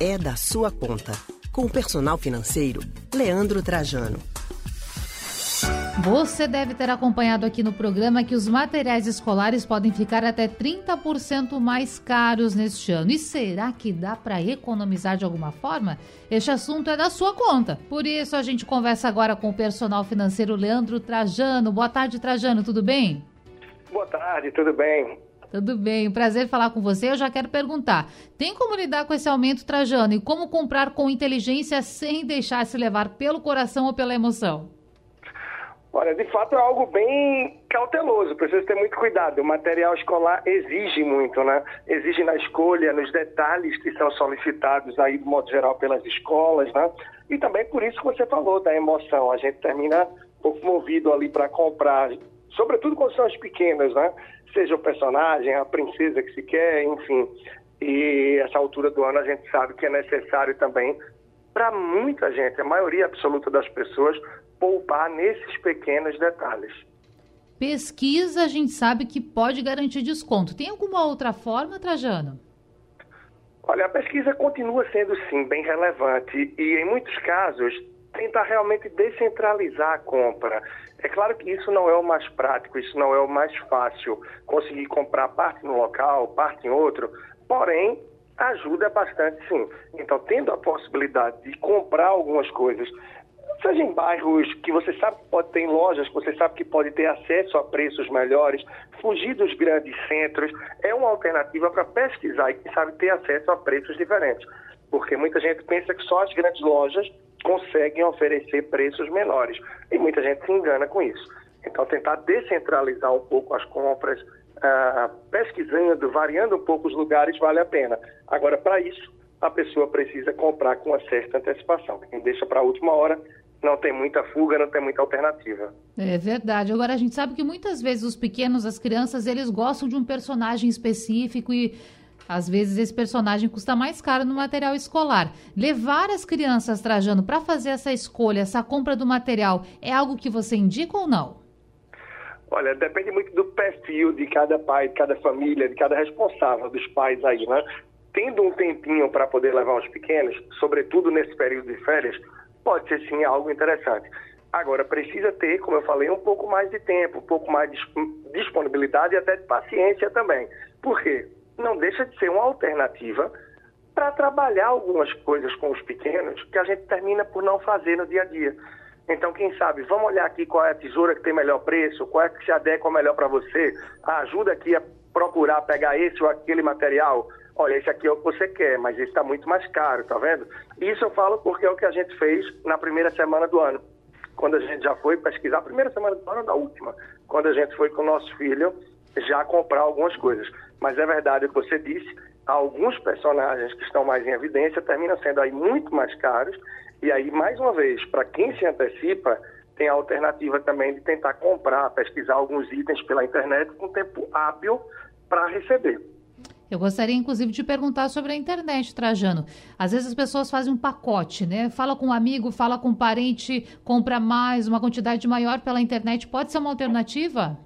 é da sua conta. Com o personal financeiro, Leandro Trajano. Você deve ter acompanhado aqui no programa que os materiais escolares podem ficar até 30% mais caros neste ano. E será que dá para economizar de alguma forma? Este assunto é da sua conta. Por isso a gente conversa agora com o personal financeiro Leandro Trajano. Boa tarde, Trajano, tudo bem? Boa tarde, tudo bem? Tudo bem, prazer falar com você. Eu já quero perguntar: tem como lidar com esse aumento, Trajano, e como comprar com inteligência sem deixar se levar pelo coração ou pela emoção? Olha, de fato é algo bem cauteloso, precisa ter muito cuidado. O material escolar exige muito, né? Exige na escolha, nos detalhes que são solicitados aí, de modo geral, pelas escolas, né? E também por isso que você falou da emoção. A gente termina um pouco movido ali para comprar, sobretudo quando são as pequenas, né? Seja o personagem, a princesa que se quer, enfim. E essa altura do ano a gente sabe que é necessário também para muita gente, a maioria absoluta das pessoas, poupar nesses pequenos detalhes. Pesquisa, a gente sabe que pode garantir desconto. Tem alguma outra forma, Trajano? Olha, a pesquisa continua sendo, sim, bem relevante e, em muitos casos, tenta realmente descentralizar a compra. É claro que isso não é o mais prático, isso não é o mais fácil, conseguir comprar parte no local, parte em outro, porém, ajuda bastante, sim. Então, tendo a possibilidade de comprar algumas coisas seja em bairros que você sabe que pode ter lojas, que você sabe que pode ter acesso a preços melhores, fugir dos grandes centros, é uma alternativa para pesquisar e, quem sabe, ter acesso a preços diferentes. Porque muita gente pensa que só as grandes lojas conseguem oferecer preços menores. E muita gente se engana com isso. Então, tentar descentralizar um pouco as compras, uh, pesquisando, variando um pouco os lugares, vale a pena. Agora, para isso, a pessoa precisa comprar com uma certa antecipação. Quem deixa para a última hora não tem muita fuga, não tem muita alternativa. É verdade. Agora a gente sabe que muitas vezes os pequenos, as crianças, eles gostam de um personagem específico e às vezes esse personagem custa mais caro no material escolar. Levar as crianças trajando para fazer essa escolha, essa compra do material, é algo que você indica ou não? Olha, depende muito do perfil de cada pai, de cada família, de cada responsável dos pais aí, né? Tendo um tempinho para poder levar os pequenos, sobretudo nesse período de férias, pode ser sim algo interessante. Agora, precisa ter, como eu falei, um pouco mais de tempo, um pouco mais de disponibilidade e até de paciência também. Por quê? Não deixa de ser uma alternativa para trabalhar algumas coisas com os pequenos que a gente termina por não fazer no dia a dia. Então, quem sabe, vamos olhar aqui qual é a tesoura que tem melhor preço, qual é que se adequa melhor para você, ajuda aqui a procurar pegar esse ou aquele material olha, esse aqui é o que você quer, mas esse está muito mais caro, tá vendo? Isso eu falo porque é o que a gente fez na primeira semana do ano. Quando a gente já foi pesquisar, a primeira semana do ano da última, quando a gente foi com o nosso filho já comprar algumas coisas. Mas é verdade o que você disse, alguns personagens que estão mais em evidência terminam sendo aí muito mais caros, e aí, mais uma vez, para quem se antecipa, tem a alternativa também de tentar comprar, pesquisar alguns itens pela internet com tempo hábil para receber. Eu gostaria, inclusive, de perguntar sobre a internet, Trajano. Às vezes as pessoas fazem um pacote, né? Fala com um amigo, fala com um parente, compra mais, uma quantidade maior pela internet. Pode ser uma alternativa?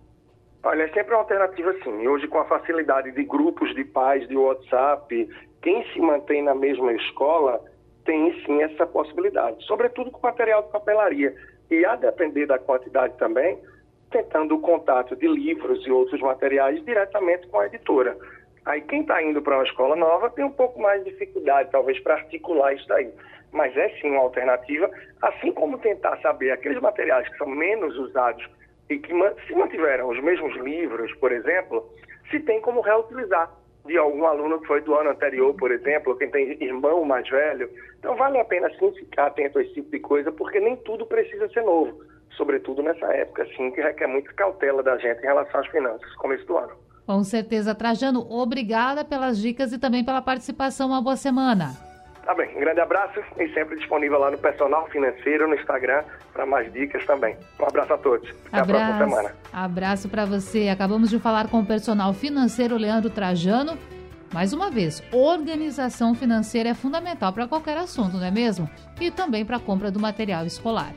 Olha, é sempre uma alternativa, sim. Hoje, com a facilidade de grupos de pais, de WhatsApp, quem se mantém na mesma escola tem, sim, essa possibilidade. Sobretudo com material de papelaria. E, a depender da quantidade também, tentando o contato de livros e outros materiais diretamente com a editora. Aí quem está indo para uma escola nova tem um pouco mais de dificuldade, talvez, para articular isso daí. Mas é sim uma alternativa, assim como tentar saber aqueles materiais que são menos usados e que se mantiveram os mesmos livros, por exemplo, se tem como reutilizar de algum aluno que foi do ano anterior, por exemplo, quem tem irmão mais velho. Então vale a pena sim ficar atento a esse tipo de coisa, porque nem tudo precisa ser novo, sobretudo nessa época, assim, que requer muita cautela da gente em relação às finanças, começo do ano. Com certeza, Trajano, obrigada pelas dicas e também pela participação. Uma boa semana. Tá bem, um grande abraço e sempre disponível lá no Personal Financeiro, no Instagram, para mais dicas também. Um abraço a todos. Até abraço, a próxima semana. Abraço para você. Acabamos de falar com o personal financeiro Leandro Trajano. Mais uma vez, organização financeira é fundamental para qualquer assunto, não é mesmo? E também para a compra do material escolar.